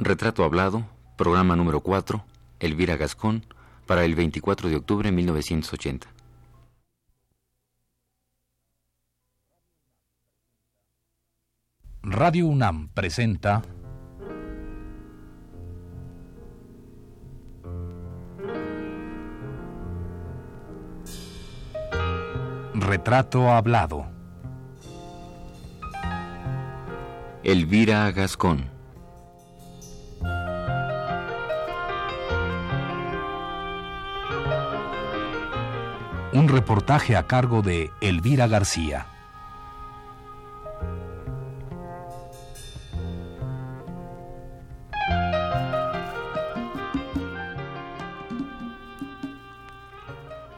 Retrato Hablado, programa número 4, Elvira Gascón, para el 24 de octubre de 1980. Radio UNAM presenta Retrato Hablado. Elvira Gascón. Un reportaje a cargo de Elvira García.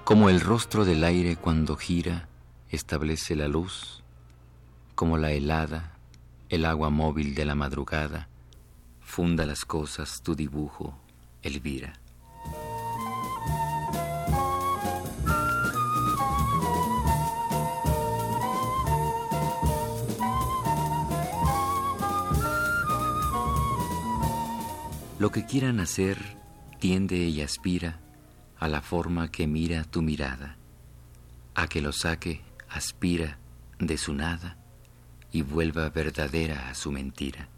Como el rostro del aire cuando gira establece la luz, como la helada, el agua móvil de la madrugada, funda las cosas tu dibujo, Elvira. Lo que quieran hacer tiende y aspira a la forma que mira tu mirada, a que lo saque, aspira de su nada y vuelva verdadera a su mentira.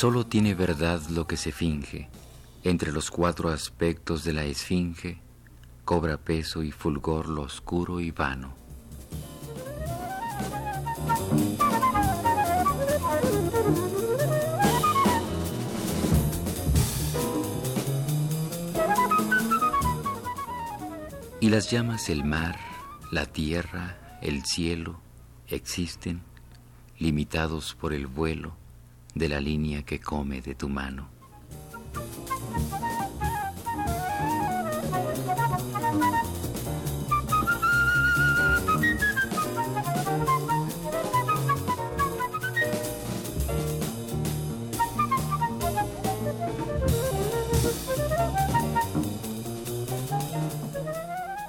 Solo tiene verdad lo que se finge, entre los cuatro aspectos de la esfinge, cobra peso y fulgor lo oscuro y vano. Y las llamas el mar, la tierra, el cielo, existen, limitados por el vuelo, de la línea que come de tu mano.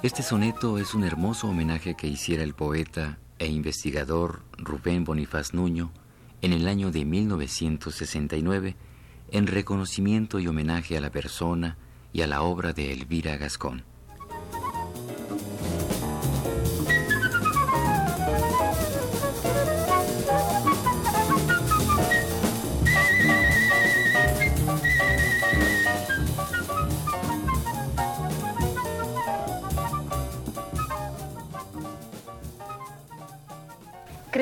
Este soneto es un hermoso homenaje que hiciera el poeta e investigador Rubén Bonifaz Nuño en el año de 1969 en reconocimiento y homenaje a la persona y a la obra de Elvira Gascón.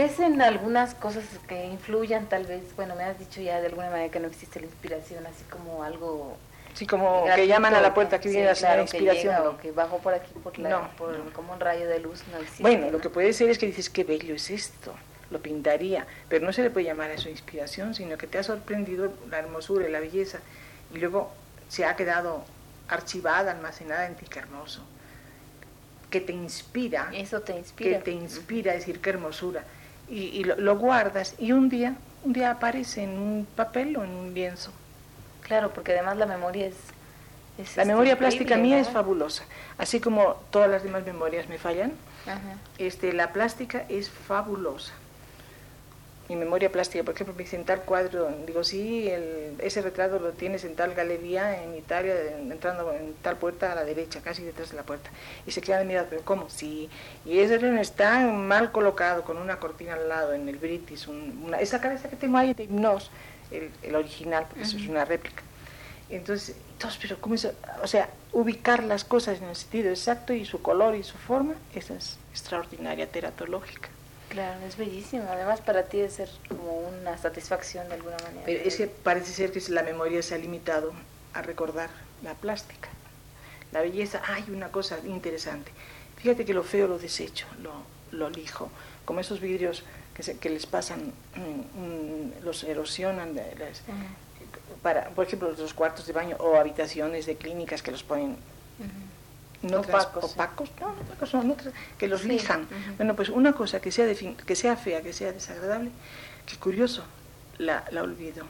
¿Crecen algunas cosas que influyan tal vez? Bueno, me has dicho ya de alguna manera que no existe la inspiración, así como algo... Sí, como que llaman a la puerta que viene la señora inspiración. Que o que bajó por aquí por la, por, como un rayo de luz, no existe. Bueno, lo que puede ser es que dices, qué bello es esto, lo pintaría, pero no se le puede llamar a eso inspiración, sino que te ha sorprendido la hermosura y la belleza, y luego se ha quedado archivada, almacenada en ti, qué hermoso, que te inspira. Eso te inspira. Que te inspira, decir, qué hermosura y, lo, guardas y un día, un día aparece en un papel o en un lienzo. Claro, porque además la memoria es... la memoria plástica mía es fabulosa, así como todas las demás memorias me fallan. Este, la plástica es fabulosa mi memoria plástica, por ejemplo, me dicen tal cuadro, digo, sí, ese retrato lo tienes en tal galería en Italia, entrando en tal puerta a la derecha, casi detrás de la puerta. Y se quedan mirando, pero ¿cómo? Sí, y ese no está mal colocado, con una cortina al lado, en el British, una, esa cabeza que tengo ahí de hipnos, el, original, porque eso es una réplica. Entonces, entonces, pero ¿cómo eso? O sea, ubicar las cosas en el sentido exacto y su color y su forma, esa es extraordinaria teratológica. Claro, es bellísimo. Además, para ti debe ser como una satisfacción de alguna manera. Pero es que parece ser que la memoria se ha limitado a recordar la plástica. La belleza, hay una cosa interesante. Fíjate que lo feo lo desecho, lo, lo lijo. Como esos vidrios que, se, que les pasan, mm, mm, los erosionan. para, por ejemplo, los cuartos de baño o habitaciones de clínicas que los ponen no opacos, opacos, no, opacos son otras, que los lijan. Bueno, pues una cosa que sea, que sea fea, que sea desagradable, que curioso, la, la olvido.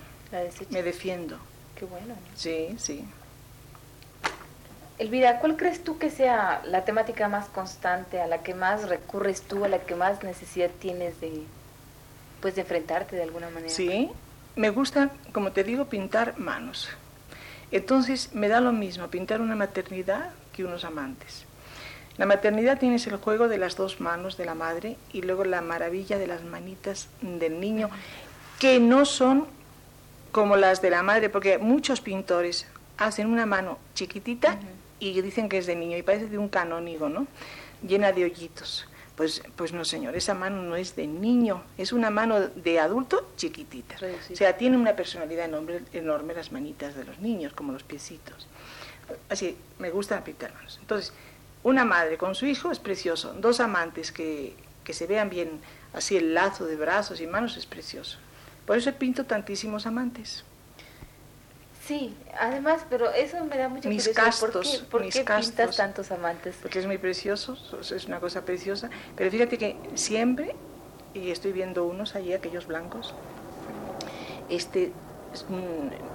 Me defiendo. Qué bueno. Sí, sí. Elvira, ¿cuál crees tú que sea la temática más constante, a la que más recurres tú, a la que más necesidad tienes de, pues, de enfrentarte de alguna manera? Sí, me gusta, como te digo, pintar manos. Entonces me da lo mismo pintar una maternidad que unos amantes. La maternidad tienes el juego de las dos manos de la madre y luego la maravilla de las manitas del niño, que no son como las de la madre, porque muchos pintores hacen una mano chiquitita y dicen que es de niño y parece de un canónigo, ¿no? Llena de hoyitos. Pues, pues no, señor, esa mano no es de niño, es una mano de adulto chiquitita. O sea, tiene una personalidad enorme, enorme las manitas de los niños, como los piecitos. Así, me gusta pintar manos. Entonces, una madre con su hijo es precioso. Dos amantes que, que se vean bien, así el lazo de brazos y manos es precioso. Por eso pinto tantísimos amantes. Sí, además, pero eso me da mucha mis Castos, ¿Por qué, pintas tantos amantes? Porque es muy precioso, es una cosa preciosa. Pero fíjate que siempre, y estoy viendo unos allí, aquellos blancos, este,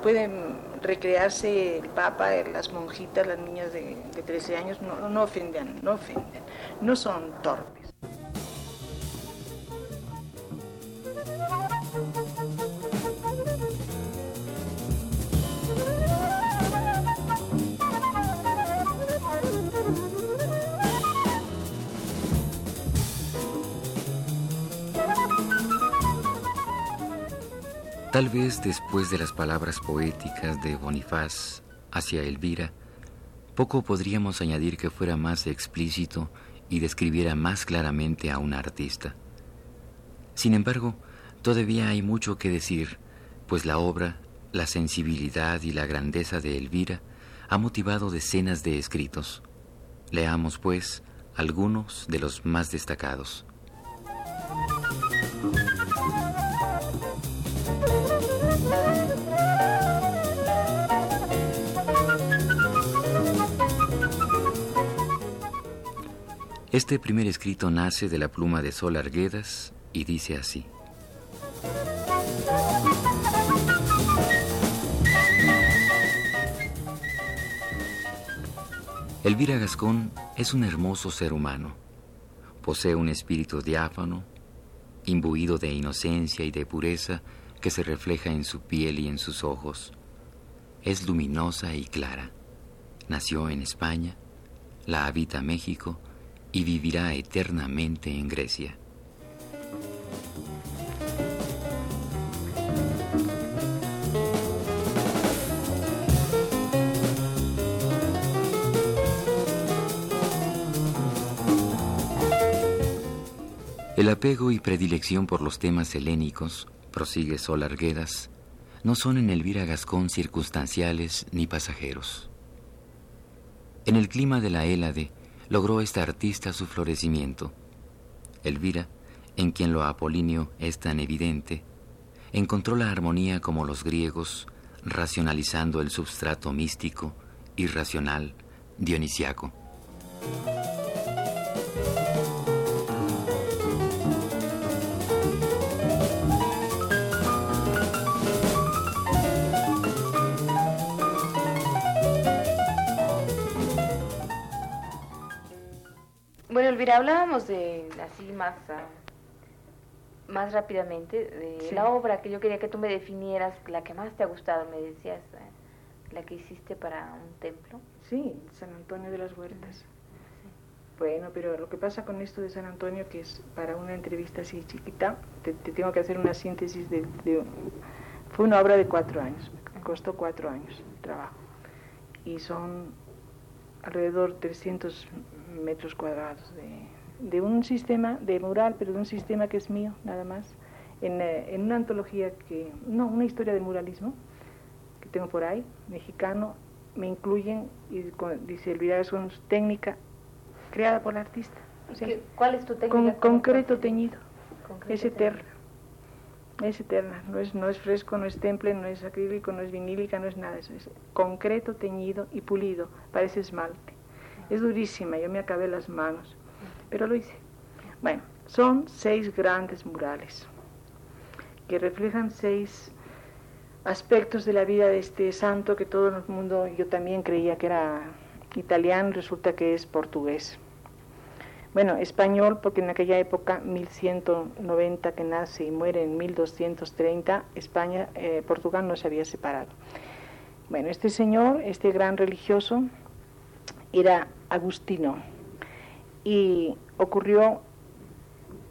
pueden recrearse el Papa, las monjitas, las niñas de, de 13 años, no, no ofenden, no ofenden, no son torpes. Tal vez después de las palabras poéticas de Bonifaz hacia Elvira, poco podríamos añadir que fuera más explícito y describiera más claramente a un artista. Sin embargo, todavía hay mucho que decir, pues la obra, la sensibilidad y la grandeza de Elvira ha motivado decenas de escritos. Leamos, pues, algunos de los más destacados. Este primer escrito nace de la pluma de Sol Arguedas y dice así. Elvira Gascón es un hermoso ser humano. Posee un espíritu diáfano, imbuido de inocencia y de pureza que se refleja en su piel y en sus ojos. Es luminosa y clara. Nació en España, la habita México y vivirá eternamente en Grecia. El apego y predilección por los temas helénicos, prosigue Sol Arguedas, no son en Elvira Gascón circunstanciales ni pasajeros. En el clima de la Hélade, logró esta artista su florecimiento. Elvira, en quien lo apolíneo es tan evidente, encontró la armonía como los griegos, racionalizando el substrato místico, irracional, dionisiaco. Elvira, hablábamos de así más, ah, más rápidamente de la obra que yo quería que tú me definieras, la que más te ha gustado, me decías, eh, la que hiciste para un templo. Sí, San Antonio de las Huertas. Bueno, pero lo que pasa con esto de San Antonio, que es para una entrevista así chiquita, te, tengo que hacer una síntesis de, Fue una obra de cuatro años, me costó cuatro años el trabajo. Y son alrededor de 300 metros cuadrados de, un sistema de mural, pero de un sistema que es mío, nada más, en, eh, en, una antología que, no, una historia de muralismo que tengo por ahí, mexicano, me incluyen, y dice Elvira, es una técnica creada por el artista. ¿Cuál es tu técnica? Con, concreto teñido, es eterna. Es eterna, no es, no es fresco, no es temple, no es acrílico, no es vinílica, no es nada, eso es concreto, teñido y pulido, parece esmalte. Es durísima, yo me acabé las manos, pero lo hice. Bueno, son seis grandes murales que reflejan seis aspectos de la vida de este santo que todo el mundo, yo también creía que era italiano, resulta que es portugués. Bueno, español porque en aquella época, 1190 que nace y muere en 1230, España, eh, Portugal no se había separado. Bueno, este señor, este gran religioso, era agustino y ocurrió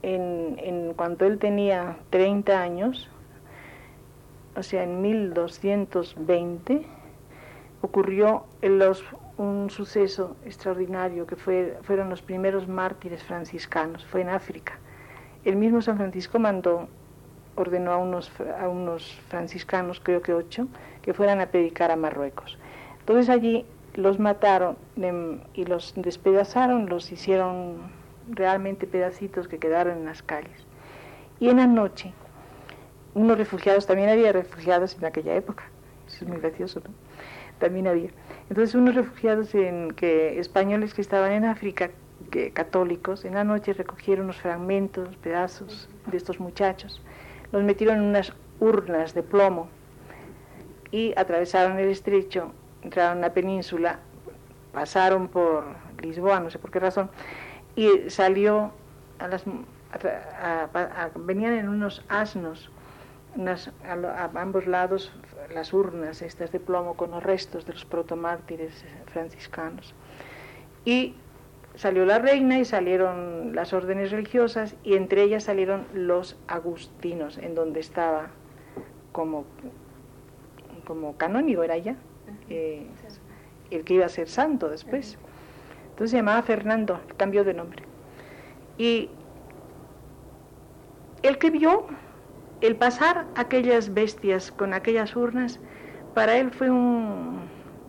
en, cuando él tenía 30 años, o sea, en 1220, ocurrió los un suceso extraordinario que fue, fueron los primeros mártires franciscanos, fue en África. El mismo San Francisco mandó, ordenó a unos, a unos franciscanos, creo que ocho, que fueran a predicar a Marruecos. Entonces allí los mataron em, y los despedazaron, los hicieron realmente pedacitos que quedaron en las calles. Y en la noche, unos refugiados, también había refugiados en aquella época, eso es muy gracioso. También había entonces unos refugiados en que, españoles que estaban en África, católicos, en la noche recogieron unos fragmentos, pedazos de estos muchachos, los metieron en unas urnas de plomo y atravesaron el estrecho, entraron a la península, pasaron por Lisboa, no sé por qué razón, y salió a las... venían en unos asnos a, ambos lados las urnas estas de plomo con los restos de los protomártires franciscanos. Y salió la reina y salieron las órdenes religiosas y entre ellas salieron los agustinos, en donde estaba como, como canónigo, era ya, eh, el que iba a ser santo después. Entonces se llamaba Fernando, cambió de nombre. Y el que vio el pasar aquellas bestias con aquellas urnas, para él fue un,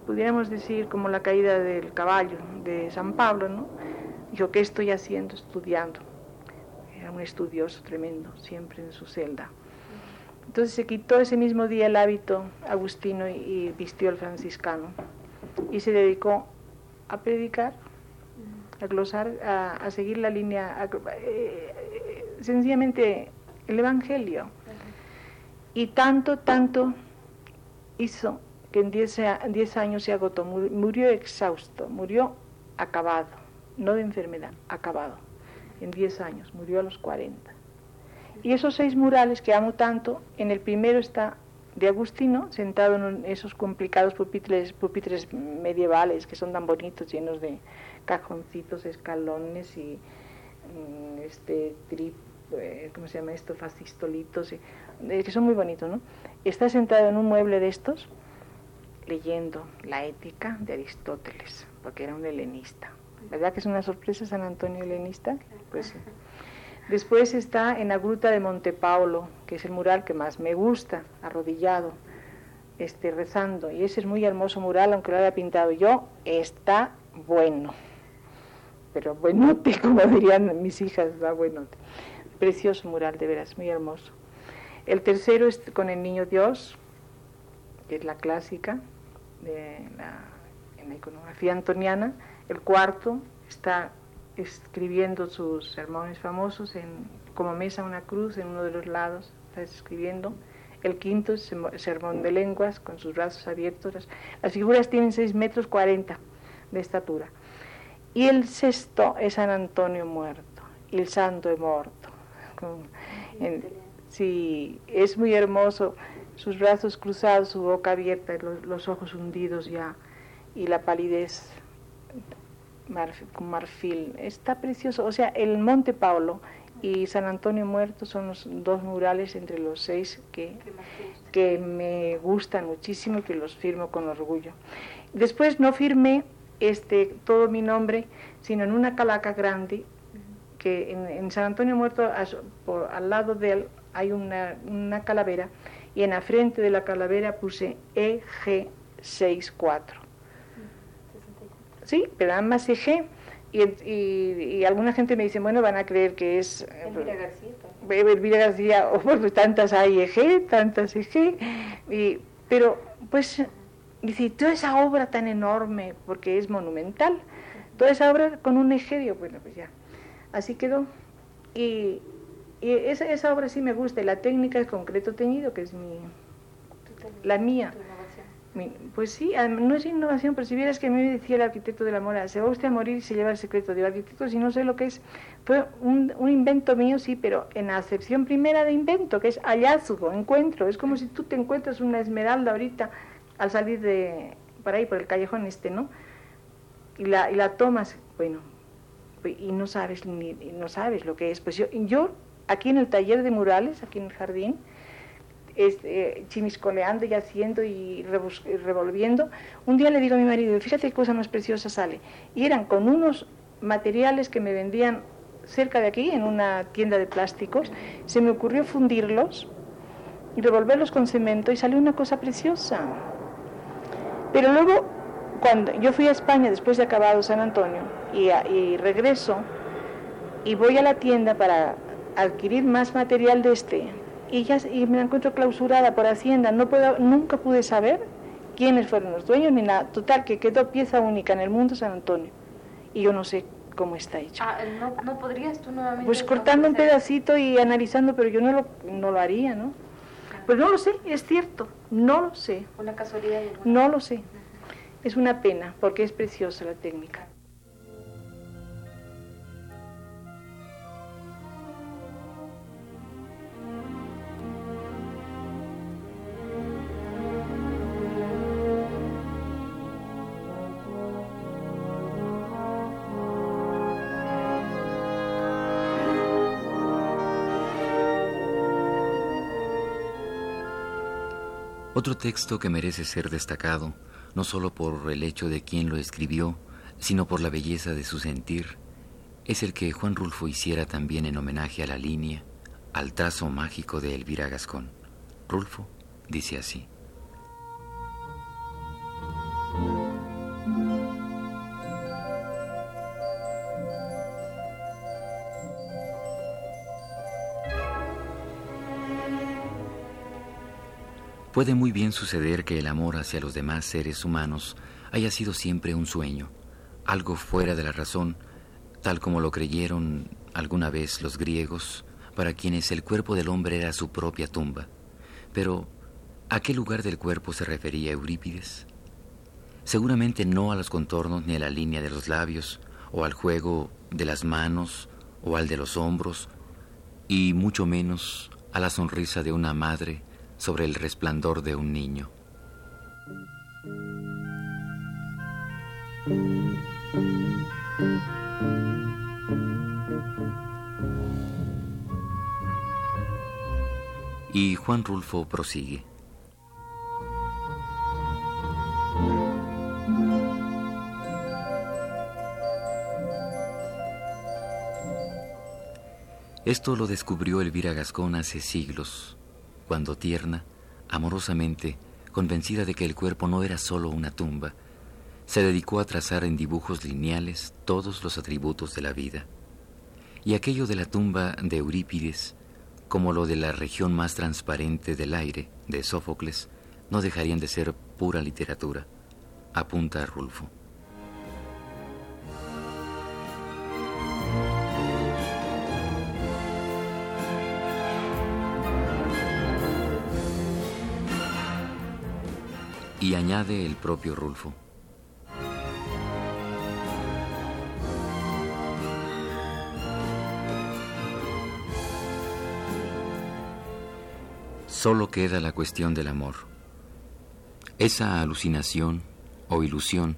pudiéramos decir, como la caída del caballo de San Pablo, ¿no? Dijo, ¿qué estoy haciendo? Estudiando. Era un estudioso tremendo, siempre en su celda. Entonces se quitó ese mismo día el hábito agustino y, vistió el franciscano y se dedicó a predicar, a glosar, a, seguir la línea, eh, eh, sencillamente el Evangelio. Y tanto, tanto hizo que en 10 años se agotó, murió exhausto, murió acabado, no de enfermedad, acabado, en 10 años, murió a los 40. Y esos seis murales que amo tanto, en el primero está de Agustino, sentado en esos complicados pupitres, pupitres medievales que son tan bonitos, llenos de cajoncitos, escalones y mm, este trip, eh, ¿cómo se llama esto? Fascistolitos. Y, que son muy bonitos, ¿no? Está sentado en un mueble de estos leyendo la ética de Aristóteles, porque era un helenista. ¿Verdad que es una sorpresa San Antonio helenista? Pues sí. Después está en la gruta de Monte Paulo, que es el mural que más me gusta, arrodillado, este, rezando. Y ese es muy hermoso mural, aunque lo haya pintado yo, está bueno. Pero buenote, como dirían mis hijas, va buenote. Precioso mural, de veras, muy hermoso. El tercero es con el Niño Dios, que es la clásica de en la iconografía antoniana. El cuarto está escribiendo sus sermones famosos en, como mesa una cruz en uno de los lados, está escribiendo. El quinto es sermón de lenguas con sus brazos abiertos. Las, figuras tienen 6 metros 40 de estatura. Y el sexto es San Antonio muerto, el santo de muerto. Sí, es muy hermoso, sus brazos cruzados, su boca abierta, los, ojos hundidos ya y la palidez con marfil. Está precioso. O sea, el Monte Paulo y San Antonio Muerto son los dos murales entre los seis que, que me gustan muchísimo y que los firmo con orgullo. Después no firmé este, todo mi nombre, sino en una calaca grande que en, San Antonio Muerto, por, al lado de él, hay una, calavera y en la frente de la calavera puse EG64. Sí, pero además EG. Y, y, alguna gente me dice, bueno, van a creer que es Elvira García. Elvira García, o oh, tantas hay EG, tantas EG. Y, pero, pues, dice, toda esa obra tan enorme, porque es monumental, toda esa obra con un EG, bueno, pues ya, así quedó. Y, y esa, esa obra sí me gusta, y la técnica es concreto teñido, que es mi... la mía. Pues sí, no es innovación, pero si vieras que a mí me decía el arquitecto de la mora, se va usted a morir se lleva el secreto. de arquitecto, si no sé lo que es, fue un, un, invento mío, sí, pero en acepción primera de invento, que es hallazgo, encuentro. Es como si tú te encuentras una esmeralda ahorita al salir de, por ahí, por el callejón este, ¿no? Y la, y la tomas, bueno, y no sabes, ni, no sabes lo que es. Pues yo, yo, aquí en el taller de murales, aquí en el jardín, este, chimiscoleando y haciendo y revolviendo. Un día le digo a mi marido, fíjate qué cosa más preciosa sale. Y eran con unos materiales que me vendían cerca de aquí, en una tienda de plásticos. Se me ocurrió fundirlos y revolverlos con cemento y salió una cosa preciosa. Pero luego, cuando yo fui a España después de acabado San Antonio y, y regreso y voy a la tienda para adquirir más material de este, y, ya, y me la encuentro clausurada por Hacienda. No puedo, nunca pude saber quiénes fueron los dueños ni nada. Total, que quedó pieza única en el mundo San Antonio. Y yo no sé cómo está hecho. Ah, ¿no, no podrías tú nuevamente? Pues cortando un pedacito y analizando, pero yo no lo, no lo haría, ¿no? Pues no lo sé, es cierto, no lo sé. Una casualidad. No lo sé. Es una pena, porque es preciosa la técnica. Otro texto que merece ser destacado, no solo por el hecho de quién lo escribió, sino por la belleza de su sentir, es el que Juan Rulfo hiciera también en homenaje a la línea, al trazo mágico de Elvira Gascón. Rulfo dice así. Puede muy bien suceder que el amor hacia los demás seres humanos haya sido siempre un sueño, algo fuera de la razón, tal como lo creyeron alguna vez los griegos, para quienes el cuerpo del hombre era su propia tumba. Pero, ¿a qué lugar del cuerpo se refería Eurípides? Seguramente no a los contornos ni a la línea de los labios, o al juego de las manos, o al de los hombros, y mucho menos a la sonrisa de una madre sobre el resplandor de un niño. Y Juan Rulfo prosigue. Esto lo descubrió Elvira Gascón hace siglos, cuando tierna, amorosamente, convencida de que el cuerpo no era solo una tumba, se dedicó a trazar en dibujos lineales todos los atributos de la vida. Y aquello de la tumba de Eurípides, como lo de la región más transparente del aire de Sófocles, no dejarían de ser pura literatura, apunta Rulfo. Y añade el propio Rulfo. Solo queda la cuestión del amor. Esa alucinación o ilusión,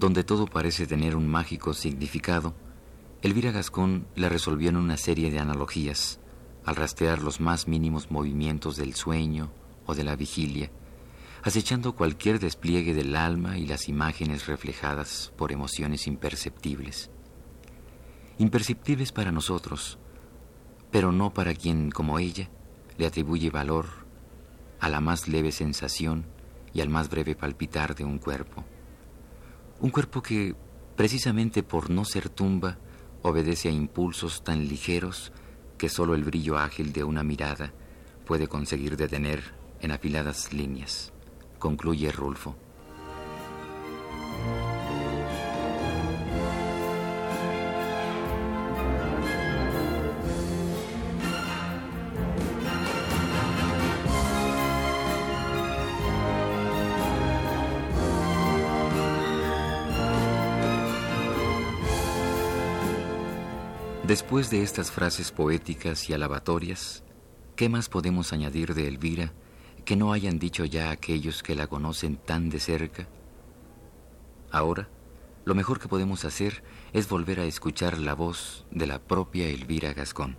donde todo parece tener un mágico significado, Elvira Gascón la resolvió en una serie de analogías, al rastrear los más mínimos movimientos del sueño o de la vigilia, acechando cualquier despliegue del alma y las imágenes reflejadas por emociones imperceptibles. Imperceptibles para nosotros, pero no para quien, como ella, le atribuye valor a la más leve sensación y al más breve palpitar de un cuerpo. Un cuerpo que, precisamente por no ser tumba, obedece a impulsos tan ligeros que solo el brillo ágil de una mirada puede conseguir detener en afiladas líneas concluye Rulfo. Después de estas frases poéticas y alabatorias, ¿qué más podemos añadir de Elvira que no hayan dicho ya aquellos que la conocen tan de cerca? Ahora, lo mejor que podemos hacer es volver a escuchar la voz de la propia Elvira Gascón.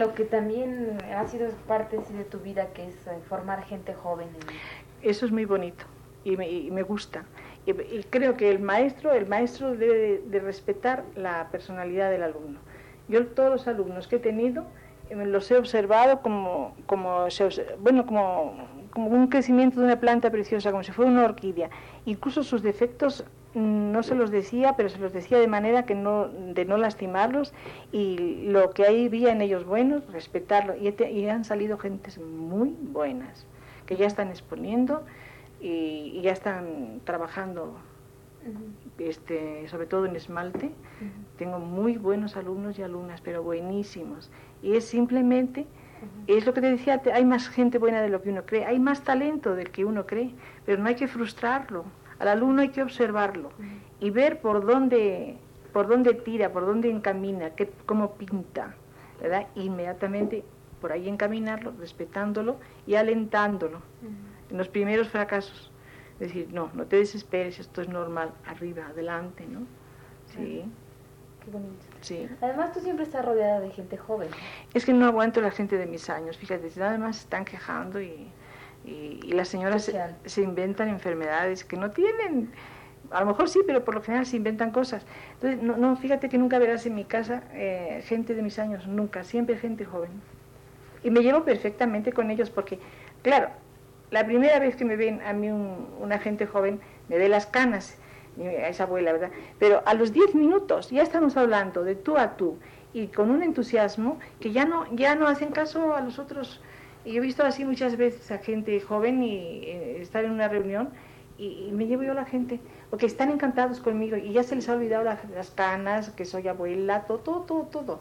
Lo que también ha sido parte de tu vida, que es eh, formar gente joven. Eso es muy bonito y me, gusta. Y, creo que el maestro, el maestro debe de, respetar la personalidad del alumno. Yo todos los alumnos que he tenido eh, los he observado como, como, bueno, como, como un crecimiento de una planta preciosa, como si fuera una orquídea. Incluso sus defectos no se los decía, pero se los decía de manera que no, de no lastimarlos y lo que ahí había en ellos buenos, respetarlo. Y, han salido gentes muy buenas, que ya están exponiendo y, ya están trabajando, este, sobre todo en esmalte. Tengo muy buenos alumnos y alumnas, pero buenísimos. Y es simplemente... Es lo que te decía, hay más gente buena de lo que uno cree, hay más talento del que uno cree, pero no hay que frustrarlo. Al alumno hay que observarlo y ver por dónde, por dónde tira, por dónde encamina, qué, cómo pinta, ¿verdad? Inmediatamente por ahí encaminarlo, respetándolo y alentándolo en los primeros fracasos. Decir, no, no te desesperes, esto es normal, arriba, adelante, ¿no? Sí. Qué bonito. Sí. Además, tú siempre estás rodeada de gente joven. Es que no aguanto la gente de mis años, fíjate, nada más están quejando y y, las señoras se, inventan enfermedades que no tienen. A lo mejor sí, pero por lo general se inventan cosas. Entonces, no, no fíjate que nunca verás en mi casa eh, gente de mis años, nunca, siempre gente joven. Y me llevo perfectamente con ellos porque, claro, la primera vez que me ven a mí un, una gente joven, me ve las canas, a esa abuela, ¿verdad? Pero a los 10 minutos ya estamos hablando de tú a tú y con un entusiasmo que ya no, ya no hacen caso a los otros y he visto así muchas veces a gente joven y eh, estar en una reunión y, me llevo yo a la gente, porque están encantados conmigo y ya se les ha olvidado las canas, que soy abuela, todo, todo, todo, todo.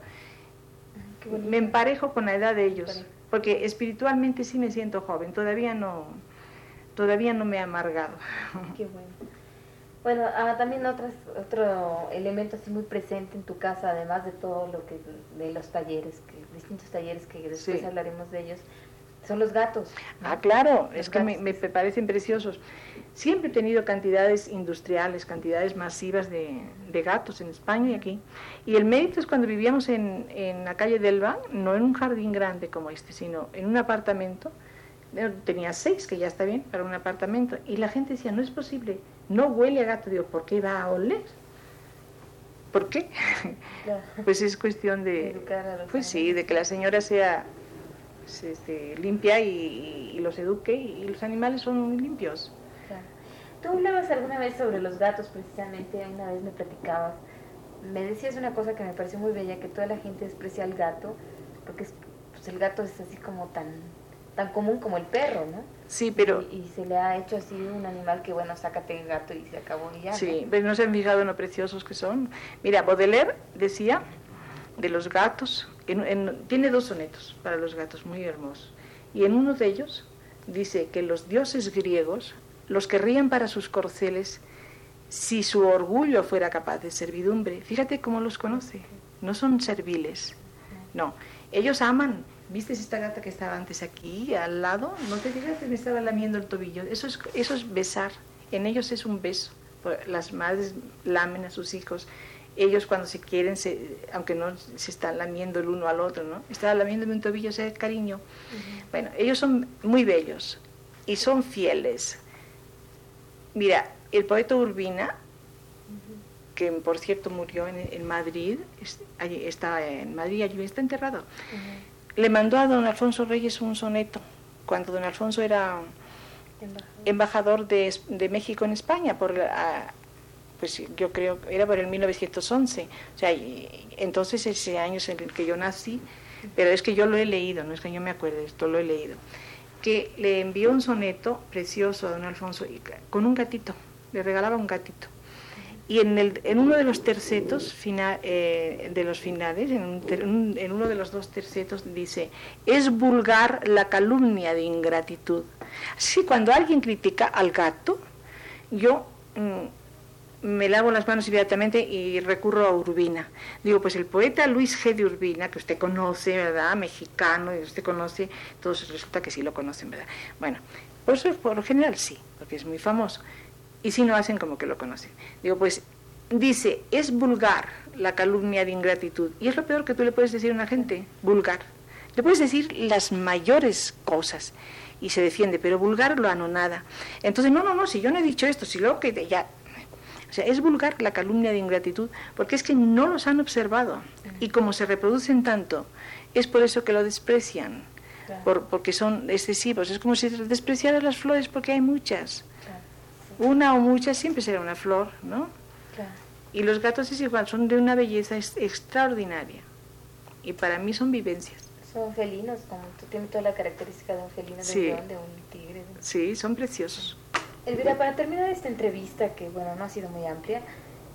Me emparejo con la edad de ellos, porque espiritualmente sí me siento joven, todavía no, todavía no me he amargado. Qué bueno. Bueno, ah, también otras, otro elemento así muy presente en tu casa, además de todo lo que, de los talleres, que, distintos talleres que después hablaremos de ellos, son los gatos. Ah, claro, es que me, parecen preciosos. Siempre he tenido cantidades industriales, cantidades masivas de, gatos en España y aquí. Y el mérito es cuando vivíamos en, en la calle Delva, no en un jardín grande como este, sino en un apartamento. Tenía seis, que ya está bien, para un apartamento. Y la gente decía, no es posible, no huele a gato. Digo, ¿por qué va a oler? ¿Por qué? pues es cuestión de... Pues sí, de que la señora sea se, este, limpia y, los eduque y, los animales son muy limpios. Tú hablabas alguna vez sobre los gatos precisamente, una vez me platicabas, me decías una cosa que me pareció muy bella, que toda la gente desprecia al gato, porque pues el gato es así como tan, tan común como el perro, ¿no? Sí, pero... Y, se le ha hecho así un animal que, bueno, sácate el gato y se acabó y ya. Sí, pero no se han fijado en lo preciosos que son. Mira, Baudelaire decía de los gatos tiene dos sonetos para los gatos muy hermosos. Y en uno de ellos dice que los dioses griegos los querrían para sus corceles si su orgullo fuera capaz de servidumbre. Fíjate cómo los conoce. No son serviles. No, ellos aman. ¿Viste esta gata que estaba antes aquí, al lado? No te digas que me estaba lamiendo el tobillo. Eso es, eso es besar. En ellos es un beso. Las madres lamen a sus hijos ellos cuando se quieren, aunque no se están lamiendo el uno al otro, ¿no? Está lamiéndome un tobillo, ese cariño. Bueno, ellos son muy bellos y son fieles. Mira, el poeta Urbina, que por cierto murió en, Madrid, está en Madrid, allí está enterrado, le mandó a don Alfonso Reyes un soneto, cuando don Alfonso era embajador, de, México en España, por pues yo creo que era por el 1911, o sea, entonces ese año en el que yo nací, pero es que yo lo he leído, no es que yo me acuerde, esto lo he leído, que le envió un soneto precioso a don Alfonso con un gatito, le regalaba un gatito. Y en, el, en uno de los tercetos eh, de los finales, en, en, uno de los dos tercetos dice, es vulgar la calumnia de ingratitud. Así cuando alguien critica al gato, yo mm, me lavo las manos inmediatamente y recurro a Urbina. Digo, pues el poeta Luis G. de Urbina, que usted conoce, ¿verdad? Mexicano, y usted conoce, todos resulta que sí lo conocen, ¿verdad? Bueno, por eso por lo general sí, porque es muy famoso y si no hacen como que lo conocen. Digo, pues dice, es vulgar la calumnia de ingratitud. Y es lo peor que tú le puedes decir a una gente, vulgar. Le puedes decir las mayores cosas y se defiende, pero vulgar lo anonada. Entonces, no, no, no, si yo no he dicho esto, si luego que ya... O sea, es vulgar la calumnia de ingratitud porque es que no los han observado. Y como se reproducen tanto, es por eso que lo desprecian, por, porque son excesivos. Es como si despreciaran las flores porque hay muchas una o muchas siempre será una flor, ¿no? Y los gatos es igual, son de una belleza extraordinaria. Y para mí son vivencias. Son felinos, como tú tienes toda la característica de un felino, de, un, de un tigre. Sí, son preciosos. Elvira, para terminar esta entrevista, que bueno, no ha sido muy amplia,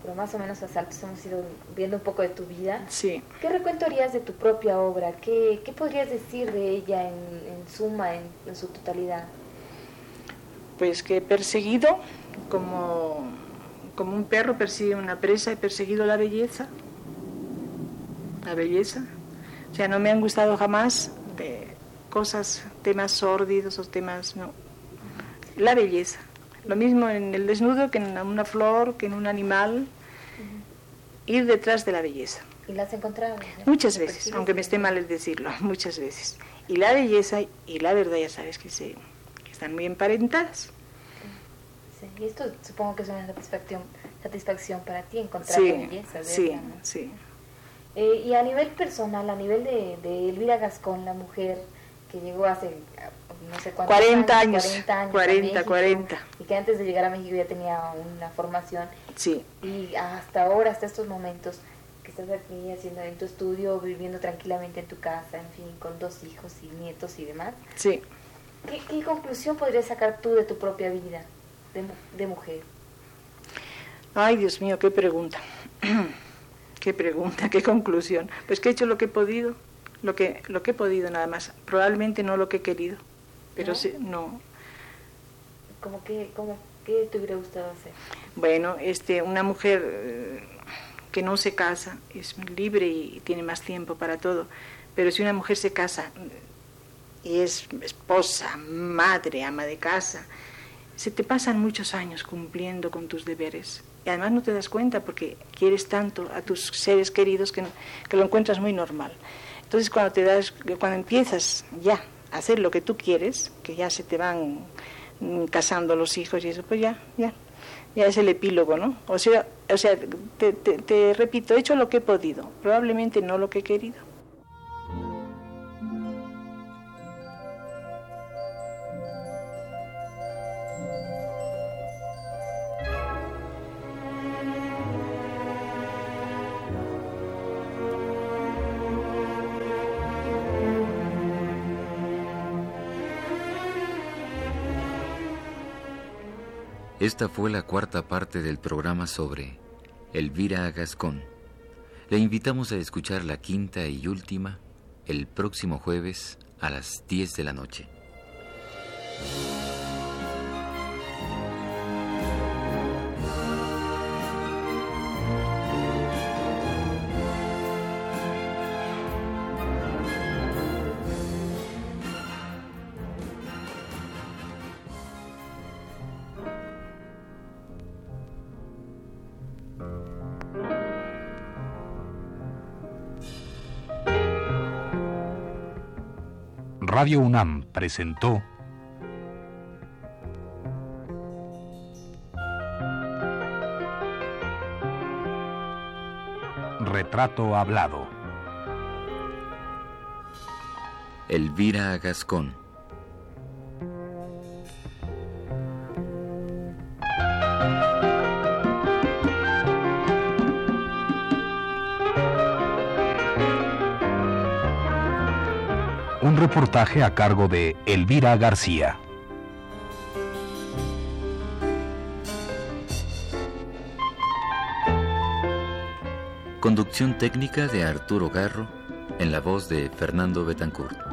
pero más o menos a saltos hemos ido viendo un poco de tu vida. Sí. ¿Qué recuento harías de tu propia obra? ¿Qué, qué podrías decir de ella en, suma, en su totalidad? pues que he perseguido como, como un perro persigue una presa, he perseguido la belleza, la belleza. O sea, no me han gustado jamás de cosas, temas sórdidos o temas, no. La belleza. Lo mismo en el desnudo que en una flor, que en un animal. Ir detrás de la belleza. ¿Y la has encontrado? Muchas veces, aunque me esté mal decirlo, muchas veces. Y la belleza y la verdad ya sabes que se están muy emparentadas. Sí, y esto supongo que es una satisfacción, satisfacción para ti, encontrar sí, belleza. Sí, sí. Eh, y a nivel personal, a nivel de, de, Elvira Gascón, la mujer que llegó hace no sé cuántos 40 años, 40 años, 40, 40. Y que antes de llegar a México ya tenía una formación. Sí. Y hasta ahora, hasta estos momentos, que estás aquí haciendo en tu estudio, viviendo tranquilamente en tu casa, en fin, con dos hijos y nietos y demás. Sí. ¿Qué, conclusión podrías sacar tú de tu propia vida de, mujer? Ay, Dios mío, qué pregunta. qué pregunta, qué conclusión. Pues que he hecho lo que he podido, lo que, lo que he podido nada más. Probablemente no lo que he querido, pero ¿No? sí, no. ¿Cómo que, cómo, qué te hubiera gustado hacer? Bueno, este, una mujer eh, que no se casa es libre y tiene más tiempo para todo, pero si una mujer se casa y es esposa, madre, ama de casa, se te pasan muchos años cumpliendo con tus deberes. Y además no te das cuenta porque quieres tanto a tus seres queridos que, que lo encuentras muy normal. Entonces cuando, te das, cuando empiezas ya hacer lo que tú quieres, que ya se te van casando los hijos y eso, pues ya, ya, ya es el epílogo, ¿no? O sea, o sea te, te, te repito, he hecho lo que he podido, probablemente no lo que he querido. Esta fue la cuarta parte del programa sobre Elvira Gascón. Le invitamos a escuchar la quinta y última el próximo jueves a las 10 de la noche. Radio UNAM presentó Retrato Hablado. Elvira Gascón. reportaje a cargo de Elvira García. Conducción técnica de Arturo Garro en la voz de Fernando Betancourt.